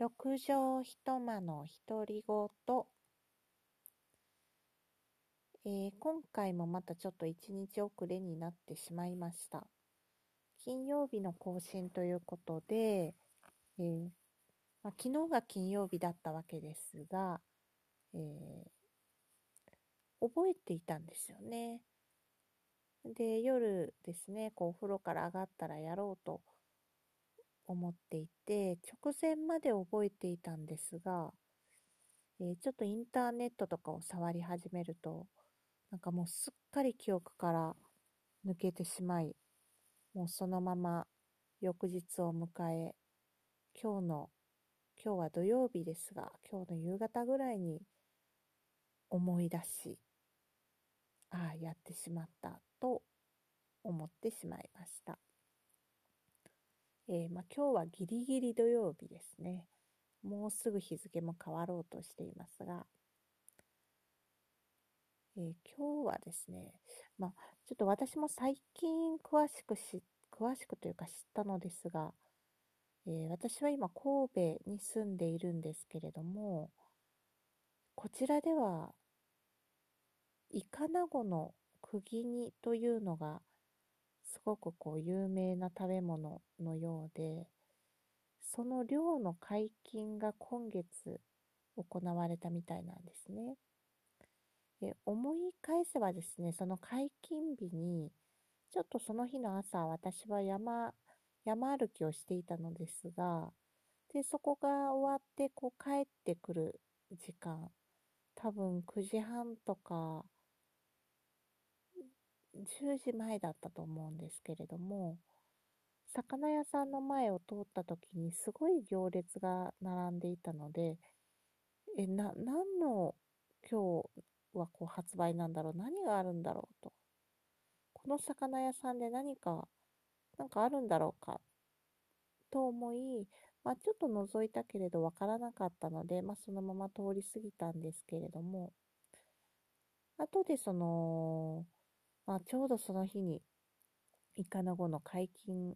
六畳一間の独り言、えー今回もまたちょっと一日遅れになってしまいました。金曜日の更新ということで、えーまあ、昨日が金曜日だったわけですが、えー覚えていたんですよね。で、夜ですね、こうお風呂から上がったらやろうと思っていて、直前まで覚えていたんですが、えーちょっとインターネットとかを触り始めると、なんかもうすっかり記憶から抜けてしまい、もうそのまま翌日を迎え、今日の、今日は土曜日ですが、今日の夕方ぐらいに思い出し、ああ、やってしまったと思ってしまいました。えーまあ、今日はギリギリ土曜日ですね。もうすぐ日付も変わろうとしていますが、えー今日はですね、まあ、ちょっと私も最近詳しくし、詳しくというか知ったのですが、えー私は今神戸に住んでいるんですけれども、こちらではイカナゴの釘煮というのがすごくこう有名な食べ物のようで、その漁の解禁が今月行われたみたいなんですね。で思い返せばですね、その解禁日に、ちょっとその日の朝、私は山、山歩きをしていたのですが、で、そこが終わって、こう帰ってくる時間、多分9時半とか、10時前だったと思うんですけれども、魚屋さんの前を通った時にすごい行列が並んでいたので、え、な、何の今日はこう発売なんだろう何があるんだろうと。この魚屋さんで何か、なんかあるんだろうかと思い、まあちょっと覗いたけれどわからなかったので、まあそのまま通り過ぎたんですけれども、後でその、まあちょうどその日に、イカナゴの解禁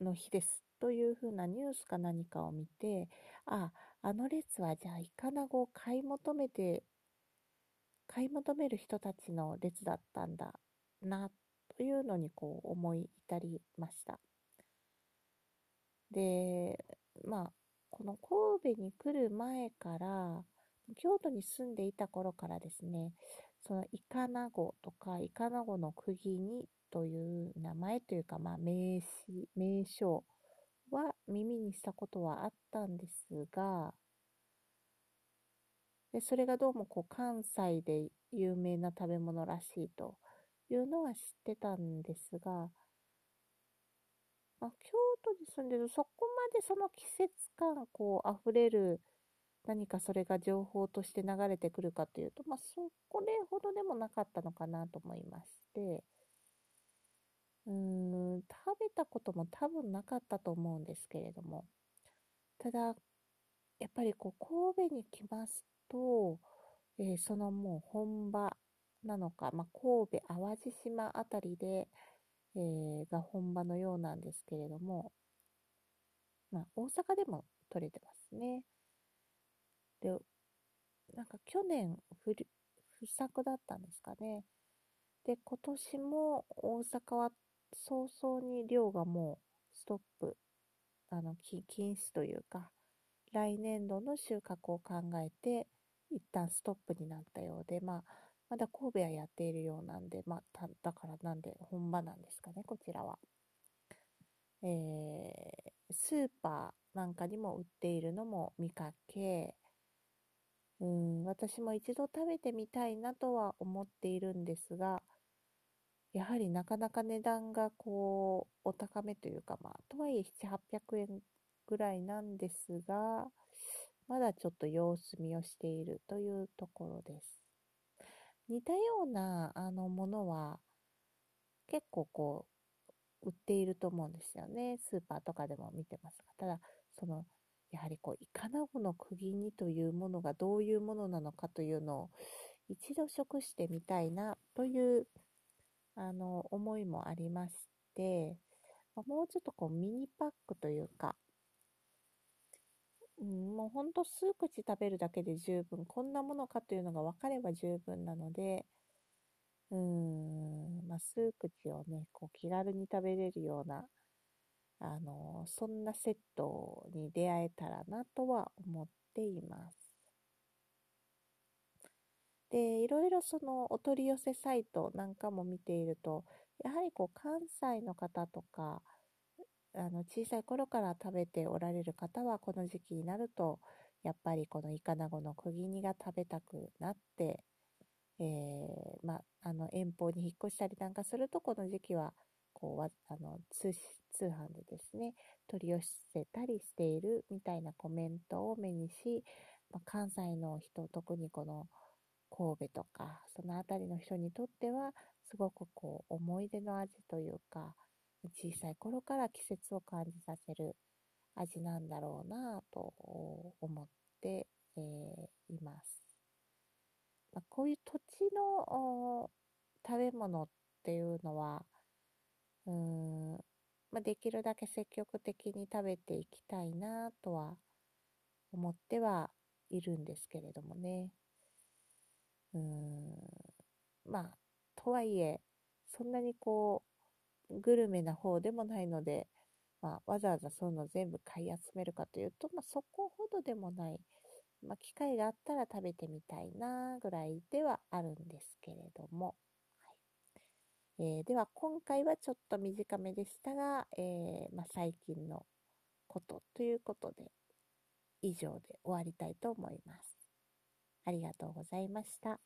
の日ですというふうなニュースか何かを見て、あ、あの列はじゃあイカナゴを買い求めて、買い求める人たちの列だったんだな、というのにこう思い至りました。で、まあ、この神戸に来る前から、京都に住んでいた頃からですね、そのイカナゴとか、イカナゴの釘煮という名前というか、まあ、名詞、名称は耳にしたことはあったんですが、でそれがどうもこう関西で有名な食べ物らしいというのは知ってたんですが、まあ、京都に住んでるそこまでその季節感こう溢れる何かそれが情報として流れてくるかというと、まあ、そこれほどでもなかったのかなと思いまして、うーん、食べたことも多分なかったと思うんですけれども、ただ、やっぱりこう神戸に来ますと、えーそのもう本場なのか、まあ、神戸淡路島あたりで、えーが本場のようなんですけれども、まあ、大阪でも取れてますね。で、なんか去年不不作だったんですかね。で、今年も大阪は早々に量がもうストップ、あの、禁止というか、来年度の収穫を考えて、一旦ストップになったようで、まあ、まだ神戸はやっているようなんで、まあ、ただからなんで本場なんですかね、こちらは。えースーパーなんかにも売っているのも見かけ、うん、私も一度食べてみたいなとは思っているんですが、やはりなかなか値段がこう、お高めというか、まあ、とはいえ7、800円ぐらいなんですが、まだちょっと様子見をしているというところです。似たようなあのものは結構こう売っていると思うんですよね。スーパーとかでも見てますが。ただ、その、やはりこう、イカナゴの釘煮というものがどういうものなのかというのを一度食してみたいなという、あの、思いもありまして、もうちょっとこう、ミニパックというか、ん、もうほんと数口食べるだけで十分、こんなものかというのが分かれば十分なので、うーん、まあ、数口をね、こう気軽に食べれるような、あの、そんなセットに出会えたらなとは思っています。で、いろいろそのお取り寄せサイトなんかも見ていると、やはりこう関西の方とか、あの小さい頃から食べておられる方はこの時期になるとやっぱりこのイカナゴの釘煮が食べたくなって、えー、まあの遠方に引っ越したりなんかするとこの時期はこうあの通通販でですね取り寄せたりしているみたいなコメントを目にし、まあ、関西の人特にこの神戸とかその辺りの人にとってはすごくこう思い出の味というか小さい頃から季節を感じさせる味なんだろうなと思って、えー、います。まあ、こういう土地の食べ物っていうのは、うんまあ、できるだけ積極的に食べていきたいなとは思ってはいるんですけれどもね。うーん。まあ、とはいえ、そんなにこう、グルメな方でもないので、まあ、わざわざそういうの全部買い集めるかというと、まあ、そこほどでもない、まあ、機会があったら食べてみたいなぐらいではあるんですけれども、えー、では今回はちょっと短めでしたが、えー、まあ、最近のことということで以上で終わりたいと思います。ありがとうございました。